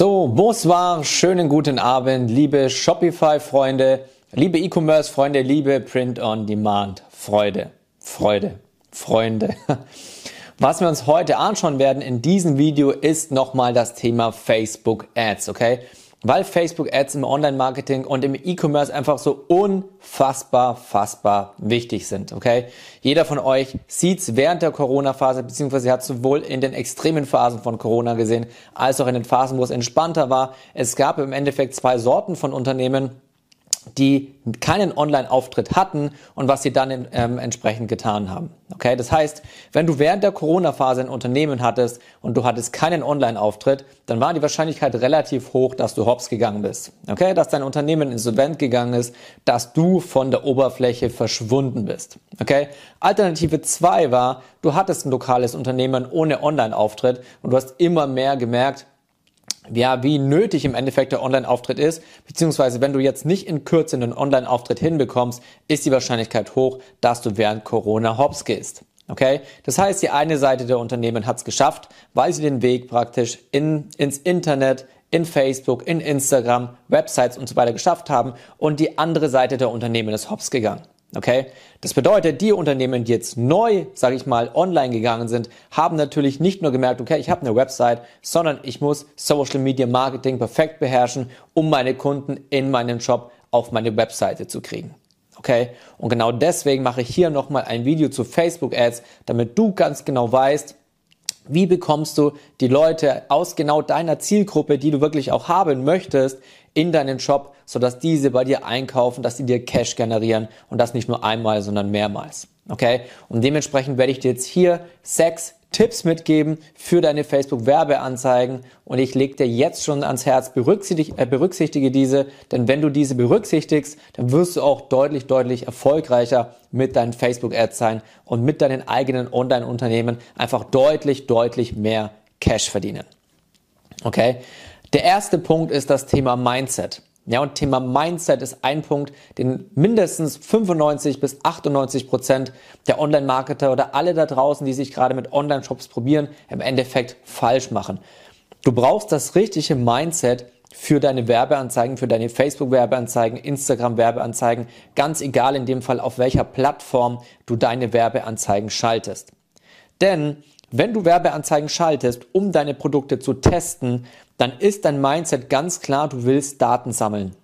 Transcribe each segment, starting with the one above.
So, bonsoir, schönen guten Abend, liebe Shopify-Freunde, liebe E-Commerce-Freunde, liebe Print-on-Demand-Freude, Freude, Freunde. Was wir uns heute anschauen werden in diesem Video ist nochmal das Thema Facebook Ads, okay? Weil Facebook Ads im Online-Marketing und im E-Commerce einfach so unfassbar, fassbar wichtig sind. Okay? Jeder von euch sieht's während der Corona-Phase, beziehungsweise hat sowohl in den extremen Phasen von Corona gesehen, als auch in den Phasen, wo es entspannter war. Es gab im Endeffekt zwei Sorten von Unternehmen die keinen Online-Auftritt hatten und was sie dann ähm, entsprechend getan haben. Okay, das heißt, wenn du während der Corona-Phase ein Unternehmen hattest und du hattest keinen Online-Auftritt, dann war die Wahrscheinlichkeit relativ hoch, dass du hops gegangen bist. Okay, dass dein Unternehmen insolvent gegangen ist, dass du von der Oberfläche verschwunden bist. Okay, Alternative zwei war, du hattest ein lokales Unternehmen ohne Online-Auftritt und du hast immer mehr gemerkt, ja, wie nötig im Endeffekt der Online-Auftritt ist, beziehungsweise wenn du jetzt nicht in Kürze einen Online-Auftritt hinbekommst, ist die Wahrscheinlichkeit hoch, dass du während Corona hops gehst. Okay? Das heißt, die eine Seite der Unternehmen hat es geschafft, weil sie den Weg praktisch in, ins Internet, in Facebook, in Instagram, Websites und so weiter geschafft haben und die andere Seite der Unternehmen ist hops gegangen. Okay? Das bedeutet, die Unternehmen, die jetzt neu, sage ich mal, online gegangen sind, haben natürlich nicht nur gemerkt, okay, ich habe eine Website, sondern ich muss Social Media Marketing perfekt beherrschen, um meine Kunden in meinen Shop auf meine Webseite zu kriegen. Okay? Und genau deswegen mache ich hier nochmal ein Video zu Facebook Ads, damit du ganz genau weißt, wie bekommst du die Leute aus genau deiner Zielgruppe, die du wirklich auch haben möchtest, in deinen Shop, sodass diese bei dir einkaufen, dass sie dir Cash generieren und das nicht nur einmal, sondern mehrmals. Okay? Und dementsprechend werde ich dir jetzt hier sechs Tipps mitgeben für deine Facebook-Werbeanzeigen und ich lege dir jetzt schon ans Herz, berücksichtige, äh, berücksichtige diese, denn wenn du diese berücksichtigst, dann wirst du auch deutlich, deutlich erfolgreicher mit deinen Facebook-Ads sein und mit deinen eigenen Online-Unternehmen einfach deutlich, deutlich mehr Cash verdienen. Okay? Der erste Punkt ist das Thema Mindset. Ja, und Thema Mindset ist ein Punkt, den mindestens 95 bis 98 Prozent der Online-Marketer oder alle da draußen, die sich gerade mit Online-Shops probieren, im Endeffekt falsch machen. Du brauchst das richtige Mindset für deine Werbeanzeigen, für deine Facebook-Werbeanzeigen, Instagram-Werbeanzeigen, ganz egal in dem Fall, auf welcher Plattform du deine Werbeanzeigen schaltest. Denn wenn du Werbeanzeigen schaltest, um deine Produkte zu testen, dann ist dein Mindset ganz klar, du willst Daten sammeln.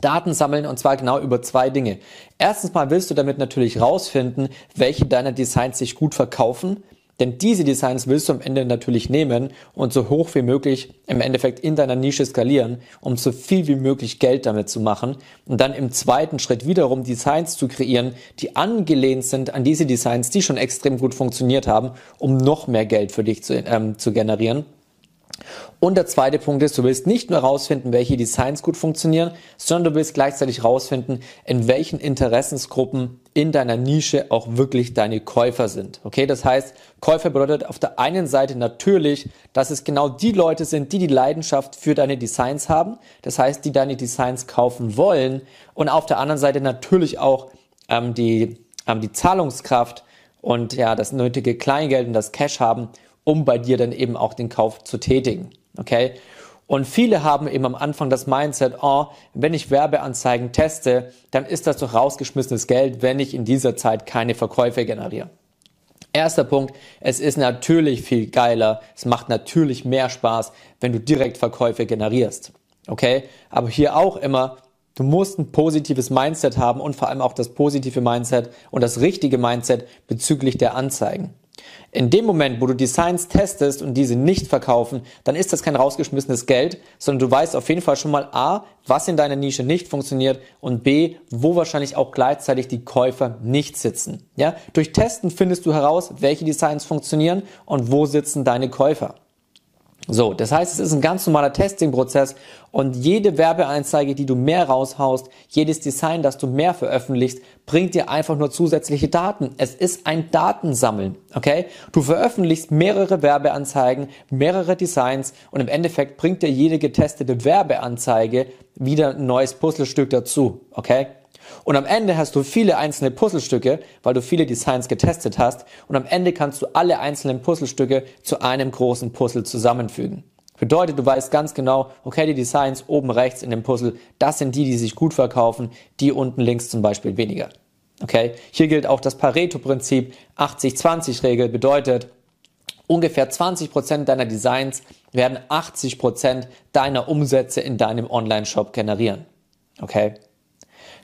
Daten sammeln und zwar genau über zwei Dinge. Erstens mal willst du damit natürlich rausfinden, welche deiner Designs sich gut verkaufen, denn diese Designs willst du am Ende natürlich nehmen und so hoch wie möglich im Endeffekt in deiner Nische skalieren, um so viel wie möglich Geld damit zu machen. Und dann im zweiten Schritt wiederum Designs zu kreieren, die angelehnt sind an diese Designs, die schon extrem gut funktioniert haben, um noch mehr Geld für dich zu, ähm, zu generieren. Und der zweite Punkt ist, du willst nicht nur herausfinden, welche Designs gut funktionieren, sondern du willst gleichzeitig herausfinden, in welchen Interessensgruppen in deiner Nische auch wirklich deine Käufer sind. Okay, das heißt, Käufer bedeutet auf der einen Seite natürlich, dass es genau die Leute sind, die die Leidenschaft für deine Designs haben. Das heißt, die deine Designs kaufen wollen. Und auf der anderen Seite natürlich auch ähm, die, ähm, die Zahlungskraft und ja, das nötige Kleingeld und das Cash haben, um bei dir dann eben auch den Kauf zu tätigen. Okay? Und viele haben eben am Anfang das Mindset, oh, wenn ich Werbeanzeigen teste, dann ist das doch rausgeschmissenes Geld, wenn ich in dieser Zeit keine Verkäufe generiere. Erster Punkt, es ist natürlich viel geiler, es macht natürlich mehr Spaß, wenn du direkt Verkäufe generierst. Okay? Aber hier auch immer, du musst ein positives Mindset haben und vor allem auch das positive Mindset und das richtige Mindset bezüglich der Anzeigen. In dem Moment, wo du Designs testest und diese nicht verkaufen, dann ist das kein rausgeschmissenes Geld, sondern du weißt auf jeden Fall schon mal A, was in deiner Nische nicht funktioniert und B, wo wahrscheinlich auch gleichzeitig die Käufer nicht sitzen. Ja? Durch Testen findest du heraus, welche Designs funktionieren und wo sitzen deine Käufer. So, das heißt, es ist ein ganz normaler Testing-Prozess und jede Werbeanzeige, die du mehr raushaust, jedes Design, das du mehr veröffentlichst, bringt dir einfach nur zusätzliche Daten. Es ist ein Datensammeln, okay? Du veröffentlichst mehrere Werbeanzeigen, mehrere Designs und im Endeffekt bringt dir jede getestete Werbeanzeige wieder ein neues Puzzlestück dazu, okay? Und am Ende hast du viele einzelne Puzzlestücke, weil du viele Designs getestet hast. Und am Ende kannst du alle einzelnen Puzzlestücke zu einem großen Puzzle zusammenfügen. Bedeutet, du weißt ganz genau, okay, die Designs oben rechts in dem Puzzle, das sind die, die sich gut verkaufen, die unten links zum Beispiel weniger. Okay, hier gilt auch das Pareto-Prinzip, 80-20-Regel bedeutet, ungefähr 20% deiner Designs werden 80% deiner Umsätze in deinem Online-Shop generieren. Okay?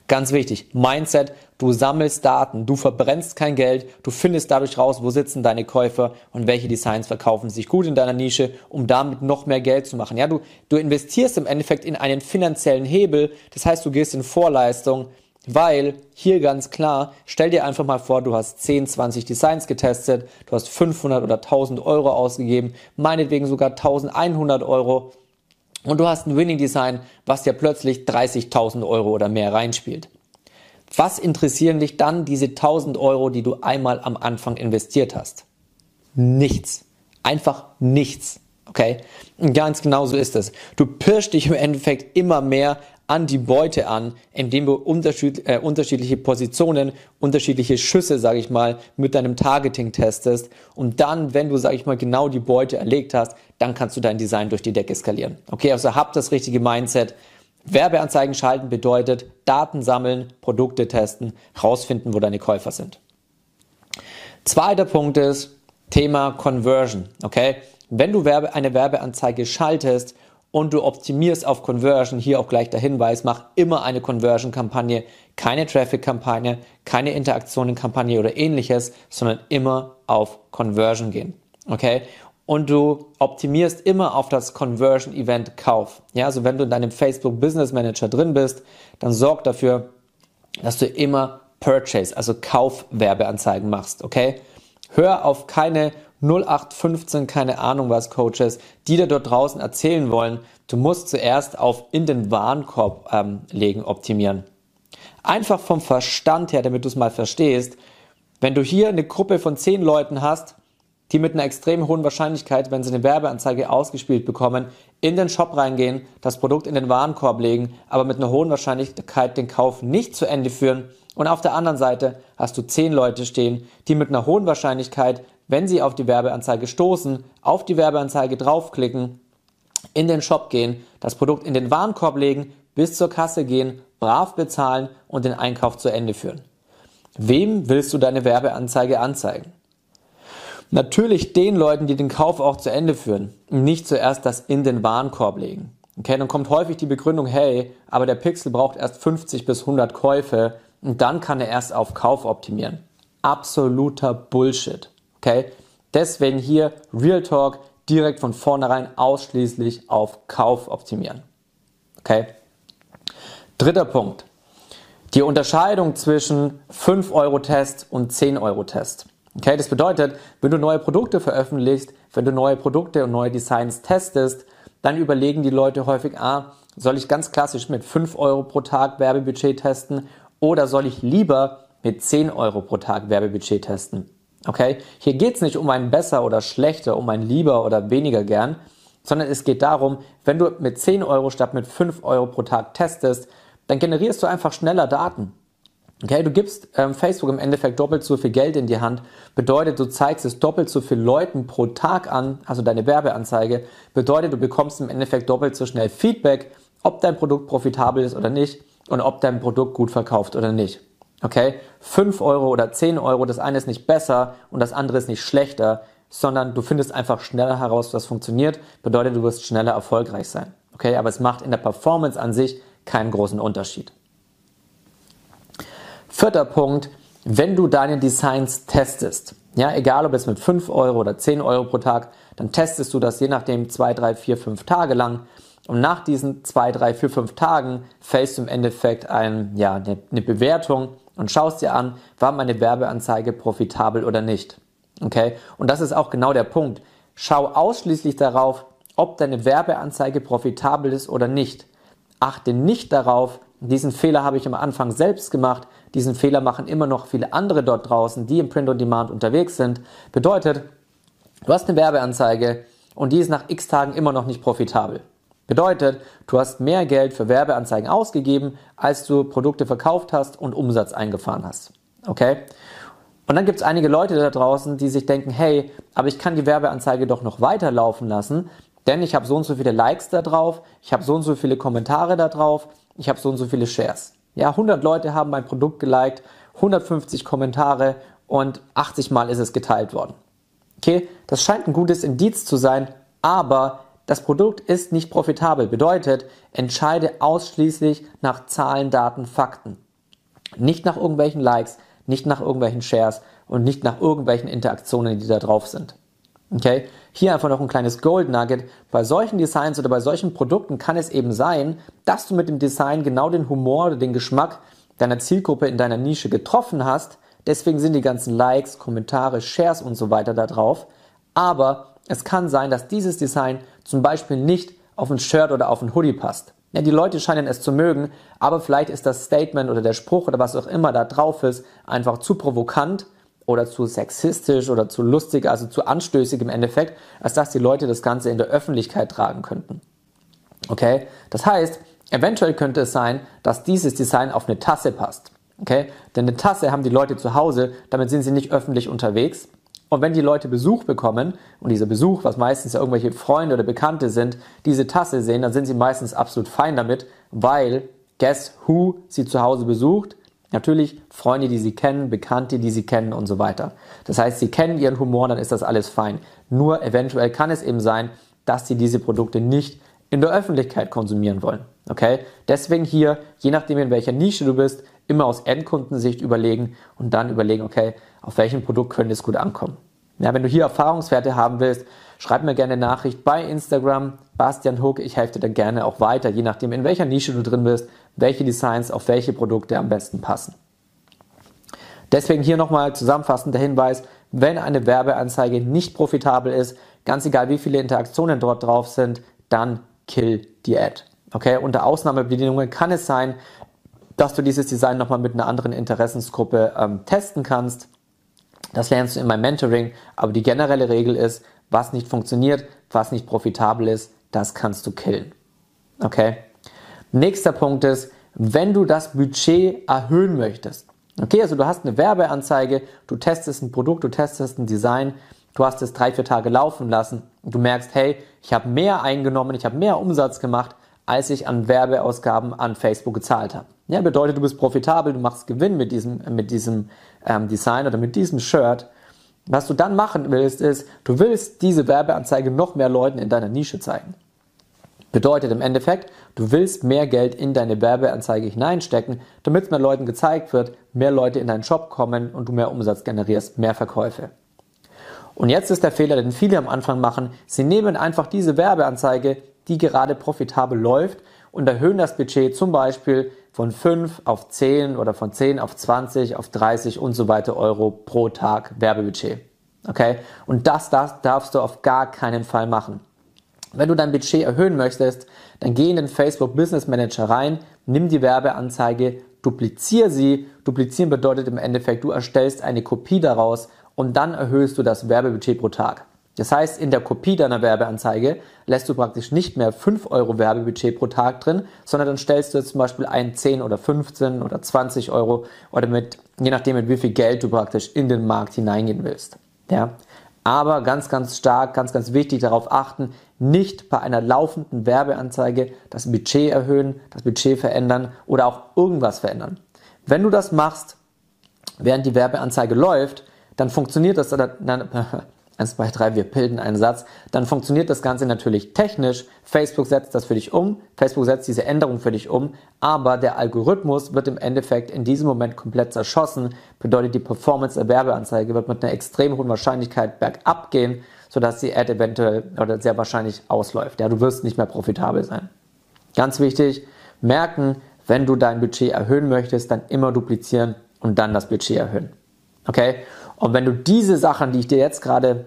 Ganz wichtig, Mindset, du sammelst Daten, du verbrennst kein Geld, du findest dadurch raus, wo sitzen deine Käufer und welche Designs verkaufen sich gut in deiner Nische, um damit noch mehr Geld zu machen. Ja, du, du investierst im Endeffekt in einen finanziellen Hebel, das heißt, du gehst in Vorleistung, weil hier ganz klar, stell dir einfach mal vor, du hast 10, 20 Designs getestet, du hast 500 oder 1000 Euro ausgegeben, meinetwegen sogar 1100 Euro und du hast ein Winning Design, was dir plötzlich 30.000 Euro oder mehr reinspielt. Was interessieren dich dann diese 1000 Euro, die du einmal am Anfang investiert hast? Nichts. Einfach nichts. Okay? Und ganz genau so ist es. Du pirschst dich im Endeffekt immer mehr an die Beute an, indem du unterschied, äh, unterschiedliche Positionen, unterschiedliche Schüsse, sage ich mal, mit deinem Targeting testest. Und dann, wenn du, sage ich mal, genau die Beute erlegt hast, dann kannst du dein Design durch die Decke skalieren. Okay, also hab das richtige Mindset. Werbeanzeigen schalten bedeutet Daten sammeln, Produkte testen, rausfinden, wo deine Käufer sind. Zweiter Punkt ist Thema Conversion. Okay, wenn du Werbe, eine Werbeanzeige schaltest und du optimierst auf Conversion, hier auch gleich der Hinweis, mach immer eine Conversion-Kampagne, keine Traffic-Kampagne, keine Interaktionen-Kampagne oder ähnliches, sondern immer auf Conversion gehen. Okay? Und du optimierst immer auf das Conversion-Event Kauf. Ja, also wenn du in deinem Facebook Business Manager drin bist, dann sorg dafür, dass du immer Purchase, also Kaufwerbeanzeigen machst. Okay? Hör auf keine 0815, keine Ahnung was Coaches, die dir dort draußen erzählen wollen, du musst zuerst auf in den Warenkorb ähm, legen optimieren. Einfach vom Verstand her, damit du es mal verstehst, wenn du hier eine Gruppe von zehn Leuten hast, die mit einer extrem hohen Wahrscheinlichkeit, wenn sie eine Werbeanzeige ausgespielt bekommen, in den Shop reingehen, das Produkt in den Warenkorb legen, aber mit einer hohen Wahrscheinlichkeit den Kauf nicht zu Ende führen. Und auf der anderen Seite hast du zehn Leute stehen, die mit einer hohen Wahrscheinlichkeit wenn Sie auf die Werbeanzeige stoßen, auf die Werbeanzeige draufklicken, in den Shop gehen, das Produkt in den Warenkorb legen, bis zur Kasse gehen, brav bezahlen und den Einkauf zu Ende führen. Wem willst du deine Werbeanzeige anzeigen? Natürlich den Leuten, die den Kauf auch zu Ende führen, nicht zuerst das in den Warenkorb legen. Okay, dann kommt häufig die Begründung, hey, aber der Pixel braucht erst 50 bis 100 Käufe und dann kann er erst auf Kauf optimieren. Absoluter Bullshit. Okay? Deswegen hier Real Talk direkt von vornherein ausschließlich auf Kauf optimieren. Okay? Dritter Punkt. Die Unterscheidung zwischen 5 Euro Test und 10 Euro Test. Okay, das bedeutet, wenn du neue Produkte veröffentlichst, wenn du neue Produkte und neue Designs testest, dann überlegen die Leute häufig, ah, soll ich ganz klassisch mit 5 Euro pro Tag Werbebudget testen oder soll ich lieber mit 10 Euro pro Tag Werbebudget testen? Okay? Hier geht es nicht um ein besser oder schlechter, um ein lieber oder weniger gern, sondern es geht darum, wenn du mit 10 Euro statt mit 5 Euro pro Tag testest, dann generierst du einfach schneller Daten. Okay, du gibst ähm, Facebook im Endeffekt doppelt so viel Geld in die Hand, bedeutet, du zeigst es doppelt so viel Leuten pro Tag an, also deine Werbeanzeige, bedeutet, du bekommst im Endeffekt doppelt so schnell Feedback, ob dein Produkt profitabel ist oder nicht und ob dein Produkt gut verkauft oder nicht. Okay? 5 Euro oder 10 Euro, das eine ist nicht besser und das andere ist nicht schlechter, sondern du findest einfach schneller heraus, was funktioniert, bedeutet, du wirst schneller erfolgreich sein. Okay? Aber es macht in der Performance an sich keinen großen Unterschied. Vierter Punkt, wenn du deine Designs testest, ja, egal ob es mit 5 Euro oder 10 Euro pro Tag, dann testest du das je nachdem 2, 3, 4, 5 Tage lang und nach diesen 2, 3, 4, 5 Tagen fällst du im Endeffekt ein, ja, eine, eine Bewertung und schaust dir an, war meine Werbeanzeige profitabel oder nicht. Okay? Und das ist auch genau der Punkt. Schau ausschließlich darauf, ob deine Werbeanzeige profitabel ist oder nicht. Achte nicht darauf, diesen Fehler habe ich am Anfang selbst gemacht, diesen Fehler machen immer noch viele andere dort draußen, die im Print on Demand unterwegs sind. Bedeutet, du hast eine Werbeanzeige und die ist nach x Tagen immer noch nicht profitabel. Bedeutet, du hast mehr Geld für Werbeanzeigen ausgegeben, als du Produkte verkauft hast und Umsatz eingefahren hast. Okay? Und dann gibt es einige Leute da draußen, die sich denken, hey, aber ich kann die Werbeanzeige doch noch weiterlaufen lassen, denn ich habe so und so viele Likes da drauf, ich habe so und so viele Kommentare da drauf, ich habe so und so viele Shares. Ja, 100 Leute haben mein Produkt geliked, 150 Kommentare und 80 Mal ist es geteilt worden. Okay, das scheint ein gutes Indiz zu sein, aber das Produkt ist nicht profitabel. Bedeutet, entscheide ausschließlich nach Zahlen, Daten, Fakten. Nicht nach irgendwelchen Likes, nicht nach irgendwelchen Shares und nicht nach irgendwelchen Interaktionen, die da drauf sind. Okay? Hier einfach noch ein kleines Gold Nugget. Bei solchen Designs oder bei solchen Produkten kann es eben sein, dass du mit dem Design genau den Humor oder den Geschmack deiner Zielgruppe in deiner Nische getroffen hast. Deswegen sind die ganzen Likes, Kommentare, Shares und so weiter da drauf. Aber es kann sein, dass dieses Design zum Beispiel nicht auf ein Shirt oder auf ein Hoodie passt. Ja, die Leute scheinen es zu mögen, aber vielleicht ist das Statement oder der Spruch oder was auch immer da drauf ist einfach zu provokant oder zu sexistisch oder zu lustig, also zu anstößig im Endeffekt, als dass die Leute das Ganze in der Öffentlichkeit tragen könnten. Okay? Das heißt, eventuell könnte es sein, dass dieses Design auf eine Tasse passt. Okay? Denn eine Tasse haben die Leute zu Hause, damit sind sie nicht öffentlich unterwegs. Und wenn die Leute Besuch bekommen und dieser Besuch, was meistens ja irgendwelche Freunde oder Bekannte sind, diese Tasse sehen, dann sind sie meistens absolut fein damit, weil Guess Who sie zu Hause besucht? Natürlich Freunde, die sie kennen, Bekannte, die sie kennen und so weiter. Das heißt, sie kennen ihren Humor, dann ist das alles fein. Nur eventuell kann es eben sein, dass sie diese Produkte nicht in der Öffentlichkeit konsumieren wollen. Okay? Deswegen hier, je nachdem in welcher Nische du bist, immer aus Endkundensicht überlegen und dann überlegen, okay, auf welchem Produkt könnte es gut ankommen. Ja, wenn du hier Erfahrungswerte haben willst, schreib mir gerne eine Nachricht bei Instagram, Bastian Hook, ich helfe dir dann gerne auch weiter, je nachdem in welcher Nische du drin bist, welche Designs auf welche Produkte am besten passen. Deswegen hier nochmal zusammenfassend der Hinweis, wenn eine Werbeanzeige nicht profitabel ist, ganz egal wie viele Interaktionen dort drauf sind, dann kill die Ad. Okay, unter Ausnahmebedingungen kann es sein, dass du dieses Design nochmal mit einer anderen Interessensgruppe ähm, testen kannst. Das lernst du in meinem Mentoring, aber die generelle Regel ist, was nicht funktioniert, was nicht profitabel ist, das kannst du killen. Okay? Nächster Punkt ist, wenn du das Budget erhöhen möchtest. Okay, also du hast eine Werbeanzeige, du testest ein Produkt, du testest ein Design, du hast es drei, vier Tage laufen lassen und du merkst, hey, ich habe mehr eingenommen, ich habe mehr Umsatz gemacht, als ich an Werbeausgaben an Facebook gezahlt habe. Ja, bedeutet, du bist profitabel, du machst Gewinn mit diesem, mit diesem ähm, Design oder mit diesem Shirt. Was du dann machen willst, ist, du willst diese Werbeanzeige noch mehr Leuten in deiner Nische zeigen. Bedeutet im Endeffekt, du willst mehr Geld in deine Werbeanzeige hineinstecken, damit mehr Leuten gezeigt wird, mehr Leute in deinen Shop kommen und du mehr Umsatz generierst, mehr Verkäufe. Und jetzt ist der Fehler, den viele am Anfang machen. Sie nehmen einfach diese Werbeanzeige, die gerade profitabel läuft und erhöhen das Budget zum Beispiel von 5 auf 10 oder von 10 auf 20, auf 30 und so weiter Euro pro Tag Werbebudget. Okay? Und das, das darfst du auf gar keinen Fall machen. Wenn du dein Budget erhöhen möchtest, dann geh in den Facebook Business Manager rein, nimm die Werbeanzeige, duplizier sie. Duplizieren bedeutet im Endeffekt, du erstellst eine Kopie daraus und dann erhöhst du das Werbebudget pro Tag. Das heißt, in der Kopie deiner Werbeanzeige lässt du praktisch nicht mehr 5 Euro Werbebudget pro Tag drin, sondern dann stellst du jetzt zum Beispiel ein 10 oder 15 oder 20 Euro oder mit, je nachdem mit wie viel Geld du praktisch in den Markt hineingehen willst. Ja. Aber ganz, ganz stark, ganz, ganz wichtig darauf achten, nicht bei einer laufenden Werbeanzeige das Budget erhöhen, das Budget verändern oder auch irgendwas verändern. Wenn du das machst, während die Werbeanzeige läuft, dann funktioniert das, 1, 2, 3, wir bilden einen Satz, dann funktioniert das Ganze natürlich technisch. Facebook setzt das für dich um, Facebook setzt diese Änderung für dich um, aber der Algorithmus wird im Endeffekt in diesem Moment komplett zerschossen, bedeutet die Performance der Werbeanzeige wird mit einer extrem hohen Wahrscheinlichkeit bergab gehen, sodass die Ad eventuell oder sehr wahrscheinlich ausläuft. Ja, du wirst nicht mehr profitabel sein. Ganz wichtig, merken, wenn du dein Budget erhöhen möchtest, dann immer duplizieren und dann das Budget erhöhen. Okay? Und wenn du diese Sachen, die ich dir jetzt gerade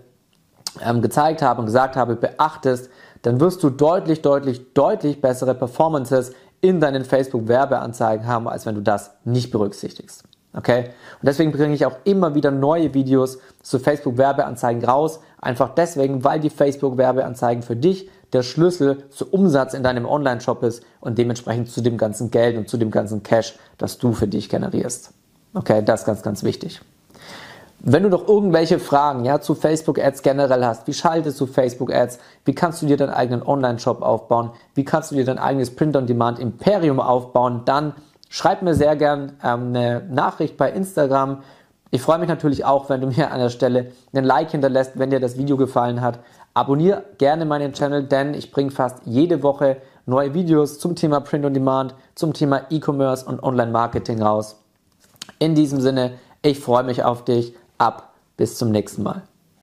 ähm, gezeigt habe und gesagt habe, beachtest, dann wirst du deutlich, deutlich, deutlich bessere Performances in deinen Facebook-Werbeanzeigen haben, als wenn du das nicht berücksichtigst. Okay? Und deswegen bringe ich auch immer wieder neue Videos zu Facebook-Werbeanzeigen raus. Einfach deswegen, weil die Facebook-Werbeanzeigen für dich der Schlüssel zu Umsatz in deinem Online-Shop ist und dementsprechend zu dem ganzen Geld und zu dem ganzen Cash, das du für dich generierst. Okay, das ist ganz, ganz wichtig. Wenn du doch irgendwelche Fragen ja, zu Facebook-Ads generell hast, wie schaltest du Facebook-Ads, wie kannst du dir deinen eigenen Online-Shop aufbauen, wie kannst du dir dein eigenes Print-on-Demand-Imperium aufbauen, dann schreib mir sehr gern ähm, eine Nachricht bei Instagram. Ich freue mich natürlich auch, wenn du mir an der Stelle einen Like hinterlässt, wenn dir das Video gefallen hat. Abonniere gerne meinen Channel, denn ich bringe fast jede Woche neue Videos zum Thema Print on Demand, zum Thema E-Commerce und Online-Marketing raus. In diesem Sinne, ich freue mich auf dich ab. Bis zum nächsten Mal.